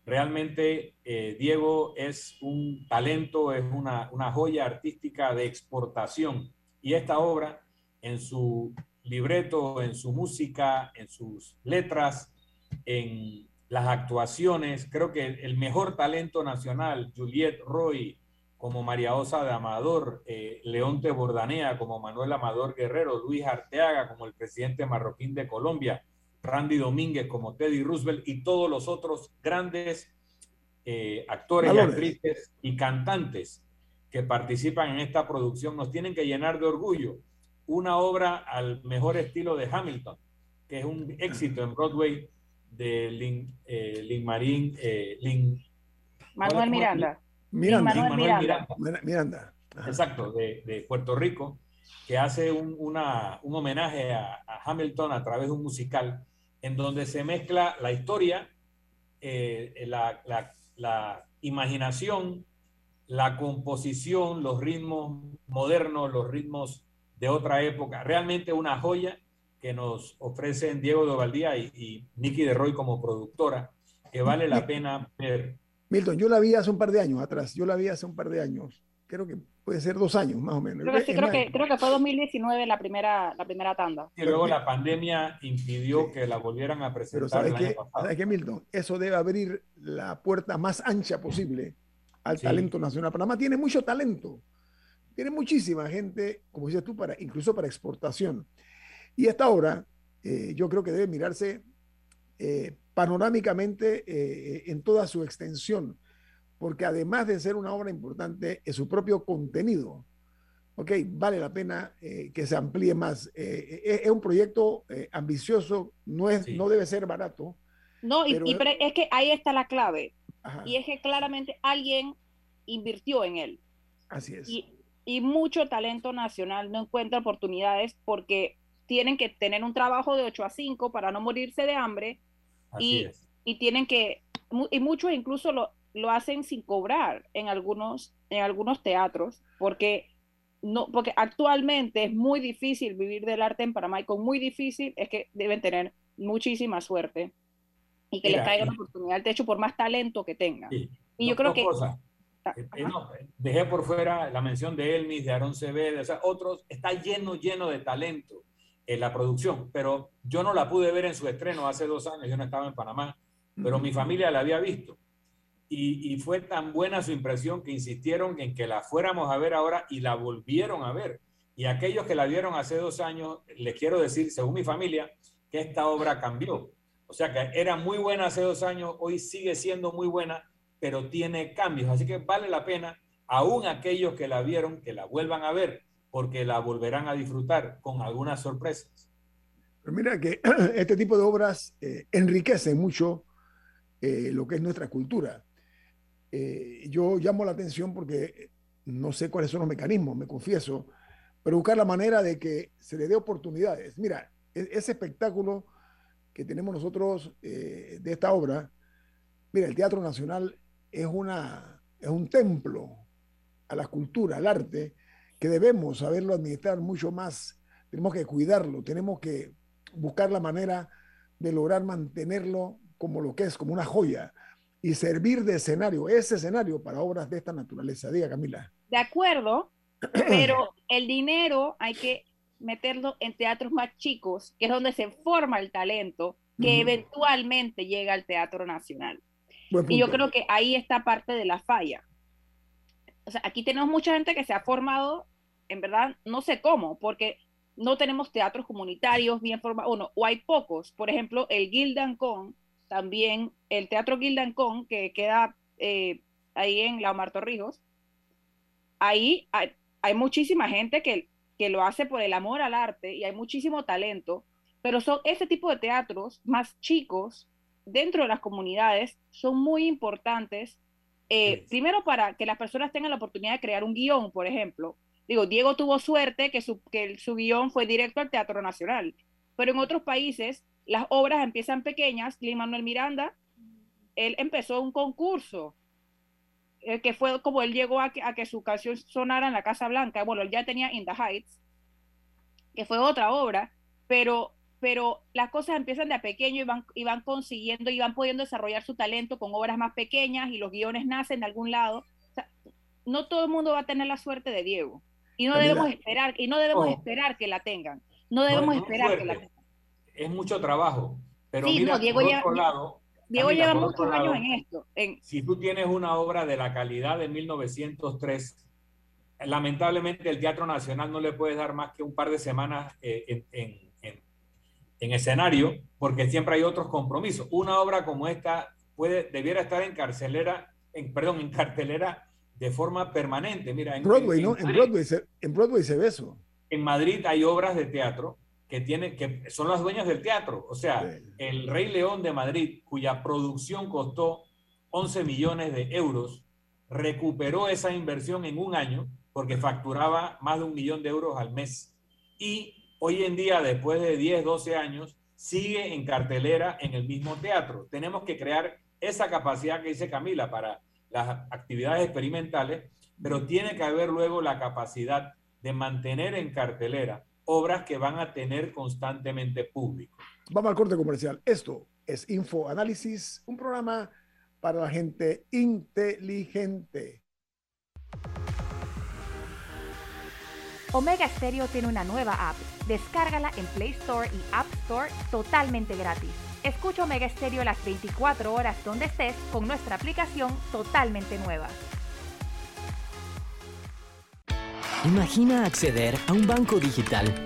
Realmente eh, Diego es un talento, es una, una joya artística de exportación. Y esta obra, en su libreto, en su música, en sus letras, en las actuaciones, creo que el mejor talento nacional, Juliette Roy como María Osa de Amador, eh, Leonte Bordanea como Manuel Amador Guerrero, Luis Arteaga como el presidente marroquín de Colombia, Randy Domínguez como Teddy Roosevelt y todos los otros grandes eh, actores y actrices y cantantes que participan en esta producción nos tienen que llenar de orgullo. Una obra al mejor estilo de Hamilton, que es un éxito en Broadway de Lin, eh, Lin Marín, eh, Lin, Manuel Miranda. Miranda. Manuel Miranda. Exacto, de, de, Puerto Rico, que hace un, una, un homenaje a, a, Hamilton a través de un musical en donde se mezcla la historia, eh, la, la, la imaginación, la composición, los ritmos modernos, los ritmos de otra época. Realmente una joya que nos ofrecen Diego de Ovaldía y, y Nicky de Roy como productora, que vale la pena ver. Milton, yo la vi hace un par de años atrás, yo la vi hace un par de años, creo que puede ser dos años más o menos. Creo que, sí, creo, que, creo que, fue 2019 la primera, la primera tanda. Y luego la pandemia impidió que la volvieran a presentar. Pero ¿sabes qué, ¿sabes qué, Milton? Eso debe abrir la puerta más ancha posible al sí. talento nacional. Panamá tiene mucho talento, tiene muchísima gente, como dices tú, para, incluso para exportación. Y esta obra eh, yo creo que debe mirarse eh, panorámicamente eh, en toda su extensión, porque además de ser una obra importante en su propio contenido, ok, vale la pena eh, que se amplíe más. Eh, eh, es un proyecto ambicioso, no, es, no debe ser barato. No, y, es que ahí está la clave. Y es que claramente alguien invirtió en él. Así es. Y, y mucho talento nacional no encuentra oportunidades porque tienen que tener un trabajo de 8 a 5 para no morirse de hambre. y, y tienen que, y muchos incluso lo, lo hacen sin cobrar en algunos, en algunos teatros, porque no, porque actualmente es muy difícil vivir del arte en Panamá y con muy difícil es que deben tener muchísima suerte y que les caiga la oportunidad al techo por más talento que tengan. Y yo creo que... Eh, eh, dejé por fuera la mención de Elmis, de Aaron Cebede, o sea, otros, está lleno, lleno de talento en la producción, pero yo no la pude ver en su estreno hace dos años, yo no estaba en Panamá, pero mi familia la había visto y, fue tan buena su impresión que insistieron en que la fuéramos a ver ahora y la volvieron a ver. Y aquellos que la vieron hace dos años, les quiero decir, según mi familia, que esta obra cambió. O sea que era muy buena hace dos años, hoy sigue siendo muy buena, pero tiene cambios. Así que vale la pena, aún aquellos que la vieron, que la vuelvan a ver, porque la volverán a disfrutar con algunas sorpresas. Pero mira que este tipo de obras eh, enriquecen mucho eh, lo que es nuestra cultura. Eh, yo llamo la atención porque no sé cuáles son los mecanismos, me confieso, pero buscar la manera de que se le dé oportunidades. Mira, e-, ese espectáculo que tenemos nosotros eh, de esta obra, mira, el Teatro Nacional es, una, es un templo a la cultura, al arte, que debemos saberlo administrar mucho más. Tenemos que cuidarlo, tenemos que buscar la manera de lograr mantenerlo como lo que es, como una joya y servir de escenario, ese escenario para obras de esta naturaleza. Diga, Camila. De acuerdo, pero el dinero hay que meterlo en teatros más chicos, que es donde se forma el talento que eventualmente llega al Teatro Nacional. Y yo creo que ahí está parte de la falla. O sea, aquí tenemos mucha gente que se ha formado, en verdad, no sé cómo, porque no tenemos teatros comunitarios bien formados, o hay pocos. Por ejemplo, el Gildan Con también el Teatro Gildancón, que queda eh, ahí en la Omar Torrijos, ahí hay, muchísima gente que, que lo hace por el amor al arte y hay muchísimo talento, pero son ese tipo de teatros más chicos dentro de las comunidades son muy importantes. Eh, primero para que las personas tengan la oportunidad de crear un guion, por ejemplo. Digo, Diego tuvo suerte que su, que su guion fue directo al Teatro Nacional, pero en otros países las obras empiezan pequeñas. Lin Manuel Miranda, él empezó un concurso, eh, que fue como él llegó a que, su canción sonara en la Casa Blanca. Bueno, él ya tenía In the Heights, que fue otra obra, pero, pero las cosas empiezan de a pequeño y van, y van consiguiendo y van pudiendo desarrollar su talento con obras más pequeñas y los guiones nacen de algún lado. no todo el mundo va a tener la suerte de Diego. Y no debemos esperar, y no debemos esperar que la tengan. No debemos esperar que la tengan es mucho trabajo. Pero mira, Diego por otro lado, Diego lleva muchos años en esto. Si tú tienes una obra de la calidad de 1903, lamentablemente el Teatro Nacional no le puedes dar más que un par de semanas eh, en, escenario, porque siempre hay otros compromisos. Una obra como esta puede, debiera estar en carcelera, en, perdón, en cartelera de forma permanente. Mira, en Broadway, ¿no? En Broadway, en Broadway se ve eso. En Madrid hay obras de teatro que, tiene, que son las dueñas del teatro. O sea, el Rey León de Madrid, cuya producción costó 11 millones de euros, recuperó esa inversión en un año porque facturaba más de un millón de euros al mes. Y hoy en día, después de 10, 12 años, sigue en cartelera en el mismo teatro. Tenemos que crear esa capacidad que dice Camila para las actividades experimentales, pero tiene que haber luego la capacidad de mantener en cartelera obras que van a tener constantemente público. Vamos al corte comercial. Esto es Info Análisis, un programa para la gente inteligente. Omega Stereo tiene una nueva app. Descárgala en Play Store y App Store totalmente gratis. Escucha Omega Stereo las 24 horas donde estés con nuestra aplicación totalmente nueva. Imagina acceder a un banco digital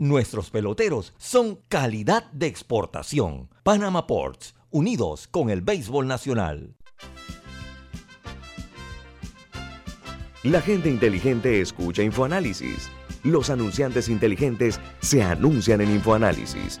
Nuestros peloteros son calidad de exportación. Panama Ports, unidos con el béisbol nacional. La gente inteligente escucha InfoAnálisis. Los anunciantes inteligentes se anuncian en InfoAnálisis.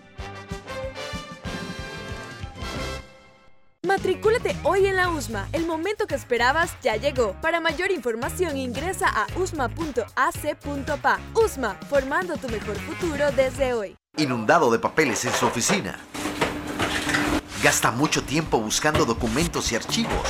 Matricúlate hoy en la USMA. El momento que esperabas ya llegó. Para mayor información ingresa a usma.ac.pa. USMA, formando tu mejor futuro desde hoy. Inundado de papeles en su oficina. Gasta mucho tiempo buscando documentos y archivos.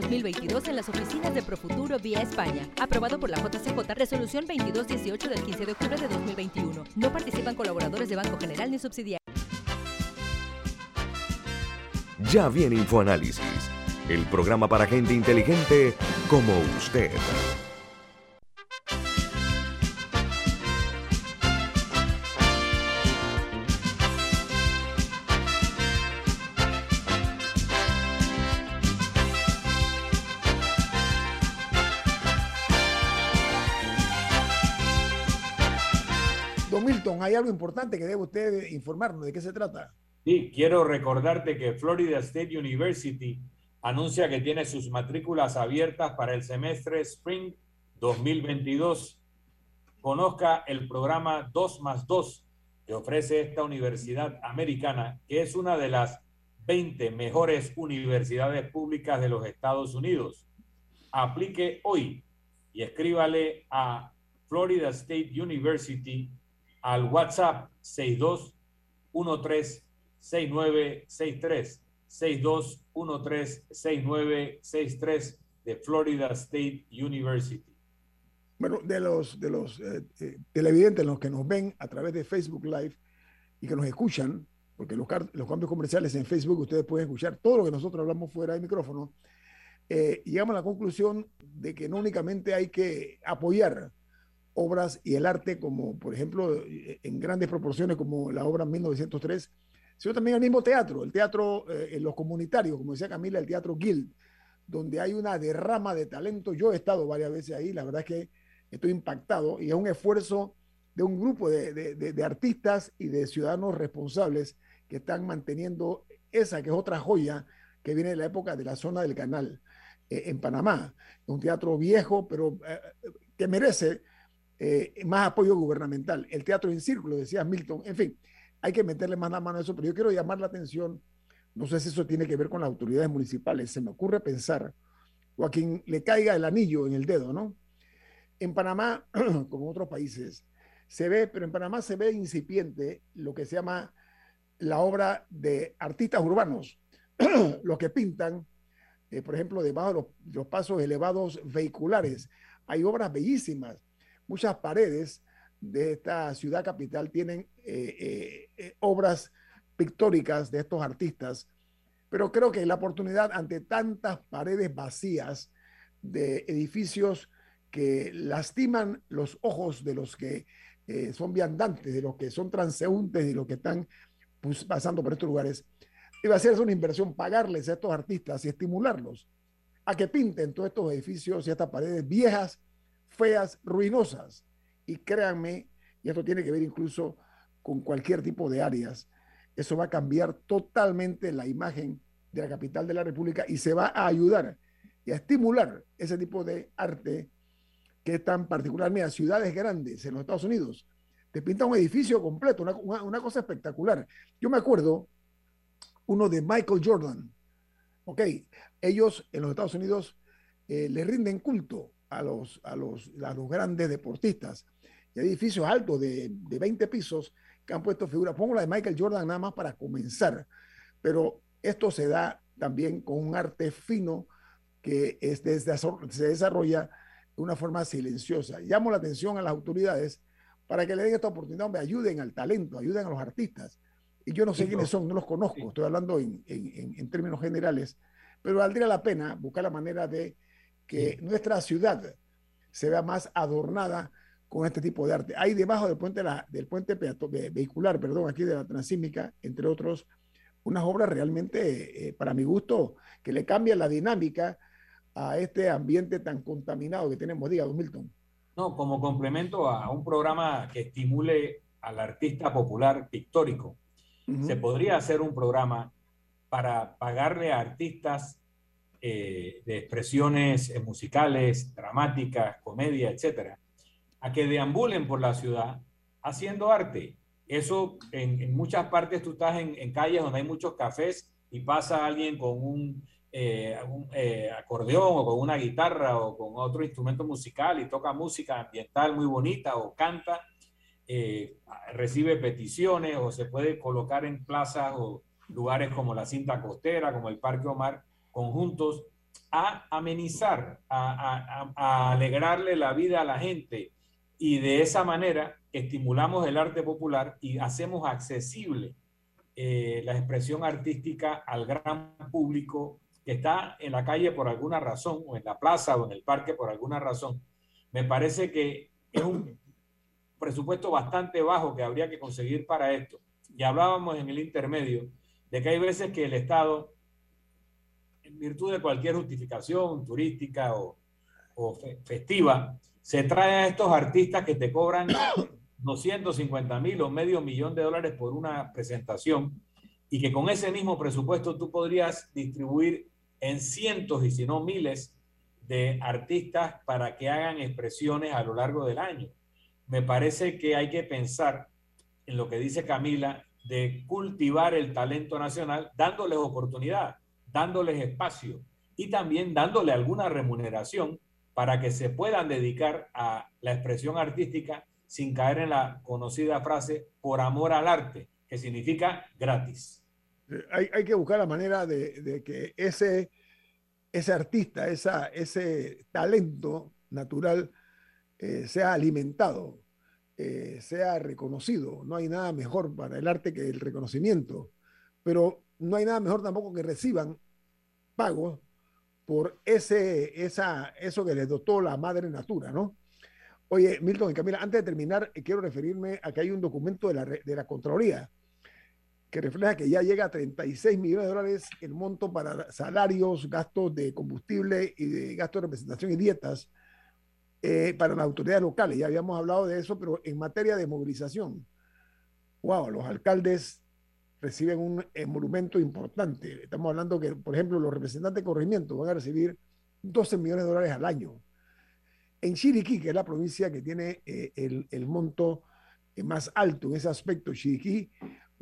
2022 en las oficinas de Profuturo vía España. Aprobado por la JCJ, resolución 2218 del 15 de octubre de 2021. No participan colaboradores de Banco General ni subsidiarios. Ya viene InfoAnálisis, el programa para gente inteligente como usted. Algo importante que debe usted informarnos. ¿De qué se trata? Sí, quiero recordarte que Florida State University anuncia que tiene sus matrículas abiertas para el semestre Spring 2022. Conozca el programa 2 más 2 que ofrece esta universidad americana, que es una de las 20 mejores universidades públicas de los Estados Unidos. Aplique hoy y escríbale a Florida State University al WhatsApp 62136963 62136963 de Florida State University. Bueno, de los, de los eh, eh, televidentes, los que nos ven a través de Facebook Live y que nos escuchan, porque los, los cambios comerciales en Facebook ustedes pueden escuchar todo lo que nosotros hablamos fuera del micrófono, eh, llegamos a la conclusión de que no únicamente hay que apoyar obras y el arte, como por ejemplo en grandes proporciones, como la obra 1903, sino también el mismo teatro, el teatro en los comunitarios, como decía Camila, el teatro Guild, donde hay una derrama de talento. Yo he estado varias veces ahí, la verdad es que estoy impactado y es un esfuerzo de un grupo de, de, de, artistas y de ciudadanos responsables que están manteniendo esa que es otra joya que viene de la época de la zona del canal eh, en Panamá. Un teatro viejo, pero eh, que merece eh, más apoyo gubernamental. El teatro en círculo, decía Milton. En fin, hay que meterle más la mano a eso, pero yo quiero llamar la atención, no sé si eso tiene que ver con las autoridades municipales, se me ocurre pensar, o a quien le caiga el anillo en el dedo, ¿no? En Panamá, como otros países, se ve, pero en Panamá se ve incipiente lo que se llama la obra de artistas urbanos, los que pintan, eh, por ejemplo, debajo de los, pasos elevados vehiculares. Hay obras bellísimas. Muchas paredes de esta ciudad capital tienen eh, eh, obras pictóricas de estos artistas Pero creo que la oportunidad ante tantas paredes vacías de edificios que lastiman los ojos de los que eh, son viandantes, de los que son transeúntes, de los que están pues, pasando por estos lugares, iba a ser una inversión pagarles a estos artistas y estimularlos a que pinten todos estos edificios y estas paredes viejas, feas, ruinosas. Y créanme, y esto tiene que ver incluso con cualquier tipo de áreas, eso va a cambiar totalmente la imagen de la capital de la República y se va a ayudar y a estimular ese tipo de arte que es tan particular. Mira, ciudades grandes en los Estados Unidos, te pintan un edificio completo, una, cosa espectacular. Yo me acuerdo uno de Michael Jordan. Ok, ellos en los Estados Unidos eh, le rinden culto a los, a, los, a los grandes deportistas. Y edificios altos de, de 20 pisos que han puesto figuras. Pongo la de Michael Jordan nada más para comenzar, pero esto se da también con un arte fino que es se desarrolla de una forma silenciosa. Llamo la atención a las autoridades para que le den esta oportunidad, me ayuden al talento, ayuden a los artistas. Y yo no sé quiénes son, no los conozco, estoy hablando en, en, términos generales, pero valdría la pena buscar la manera de que nuestra ciudad se vea más adornada con este tipo de arte. Hay debajo del puente, del puente vehicular, perdón, aquí de la Transímica, entre otros, unas obras realmente, eh, para mi gusto, que le cambian la dinámica a este ambiente tan contaminado que tenemos. Diga, don Milton. No, como complemento a un programa que estimule al artista popular pictórico, se podría hacer un programa para pagarle a artistas eh, de expresiones eh, musicales, dramáticas, comedia, etcétera, a que deambulen por la ciudad haciendo arte. Eso en, muchas partes tú estás en, calles donde hay muchos cafés y pasa alguien con un eh, eh, acordeón o con una guitarra o con otro instrumento musical y toca música ambiental muy bonita o canta, recibe peticiones o se puede colocar en plazas o lugares como la cinta costera, como el Parque Omar, conjuntos a amenizar, a, alegrarle la vida a la gente y de esa manera estimulamos el arte popular y hacemos accesible la expresión artística al gran público que está en la calle por alguna razón, o en la plaza o en el parque por alguna razón, me parece que es un presupuesto bastante bajo que habría que conseguir para esto. Y hablábamos en el intermedio de que hay veces que el Estado, virtud de cualquier justificación turística o, festiva, se trae a estos artistas que te cobran 250 mil o medio millón de dólares por una presentación y que con ese mismo presupuesto tú podrías distribuir en cientos y si no miles de artistas para que hagan expresiones a lo largo del año. Me parece que hay que pensar en lo que dice Camila de cultivar el talento nacional, dándoles oportunidad, dándoles espacio y también dándole alguna remuneración para que se puedan dedicar a la expresión artística sin caer en la conocida frase por amor al arte, que significa gratis hay, que buscar la manera de, que ese, ese artista, esa, ese talento natural eh, sea alimentado, eh, sea reconocido. No hay nada mejor para el arte que el reconocimiento, pero no hay nada mejor tampoco que reciban pagos por ese, esa, eso que les dotó la madre natura, ¿no? Oye, Milton y Camila, antes de terminar, quiero referirme a que hay un documento de la, de la Contraloría que refleja que ya llega a 36 millones de dólares el monto para salarios, gastos de combustible y de gastos de representación y dietas eh, para las autoridades locales. Ya habíamos hablado de eso, pero en materia de movilización, wow, los alcaldes reciben un emolumento importante. Estamos hablando que, por ejemplo, los representantes de corregimiento van a recibir 12 millones de dólares al año. En Chiriquí, que es la provincia que tiene eh, el, el, monto eh, más alto en ese aspecto, Chiriquí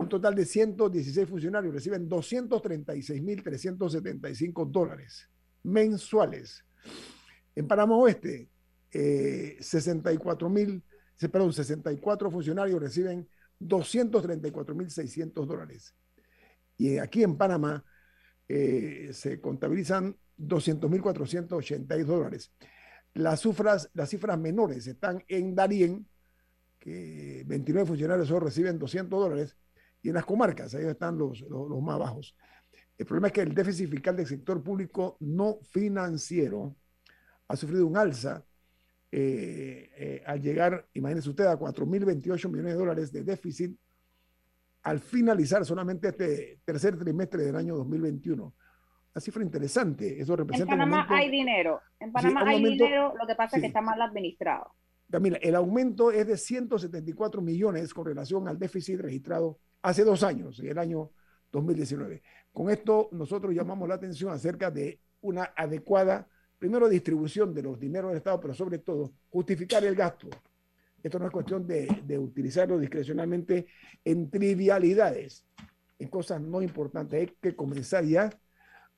un total de 116 funcionarios reciben 236.375 dólares mensuales. En Panamá Oeste, 64 eh, mil, perdón, 64 funcionarios reciben 234.600 dólares. Y aquí en Panamá eh, se contabilizan 200.482 dólares. Las cifras, las cifras menores están en Darien, que 29 funcionarios solo reciben 200 dólares, y en las comarcas, ahí están los, los, más bajos. El problema es que el déficit fiscal del sector público no financiero ha sufrido un alza eh, eh, al llegar, imagínense usted, a 4.028 millones de dólares de déficit al finalizar solamente este tercer trimestre del año 2021. Una cifra interesante. Eso representa. En Panamá hay dinero. En Panamá hay dinero, lo que pasa es que está mal administrado. Camila, el aumento es de 174 millones con relación al déficit registrado hace dos años, en el año 2019. Con esto nosotros llamamos la atención acerca de una adecuada, primero, distribución de los dineros del Estado, pero sobre todo justificar el gasto. Esto no es cuestión de, de utilizarlo discrecionalmente en trivialidades, en cosas no importantes. Hay que comenzar ya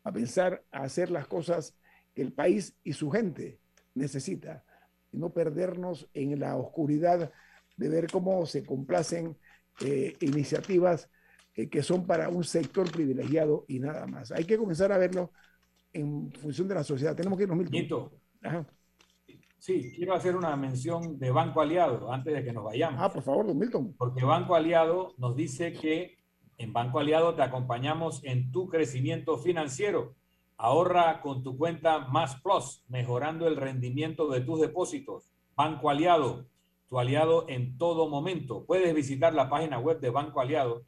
a pensar a hacer las cosas que el país y su gente necesita y no perdernos en la oscuridad de ver cómo se complacen eh, iniciativas eh, que son para un sector privilegiado y nada más. Hay que comenzar a verlo en función de la sociedad. Tenemos que irnos, Milton. Sí, quiero hacer una mención de Banco Aliado antes de que nos vayamos. Ah, por favor, don Milton. Porque Banco Aliado nos dice que en Banco Aliado te acompañamos en tu crecimiento financiero Ahorra con tu cuenta Más Plus, mejorando el rendimiento de tus depósitos. Banco Aliado, tu aliado en todo momento. Puedes visitar la página web de Banco Aliado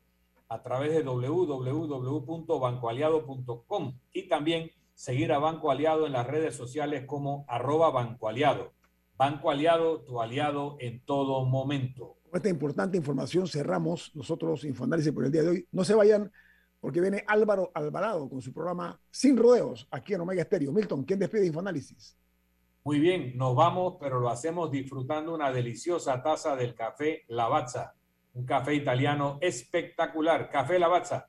a través de www.bancoaliado.com y también seguir a Banco Aliado en las redes sociales como arroba Banco Aliado. Banco Aliado, tu aliado en todo momento. Con esta importante información cerramos nosotros Infoanálisis por el día de hoy. No se vayan porque viene Álvaro Alvarado con su programa Sin Rodeos aquí en Omega Estéreo. Milton, ¿quién despide Infoanálisis? Muy bien, nos vamos, pero lo hacemos disfrutando una deliciosa taza del café Lavazza, un café italiano espectacular. Café Lavazza,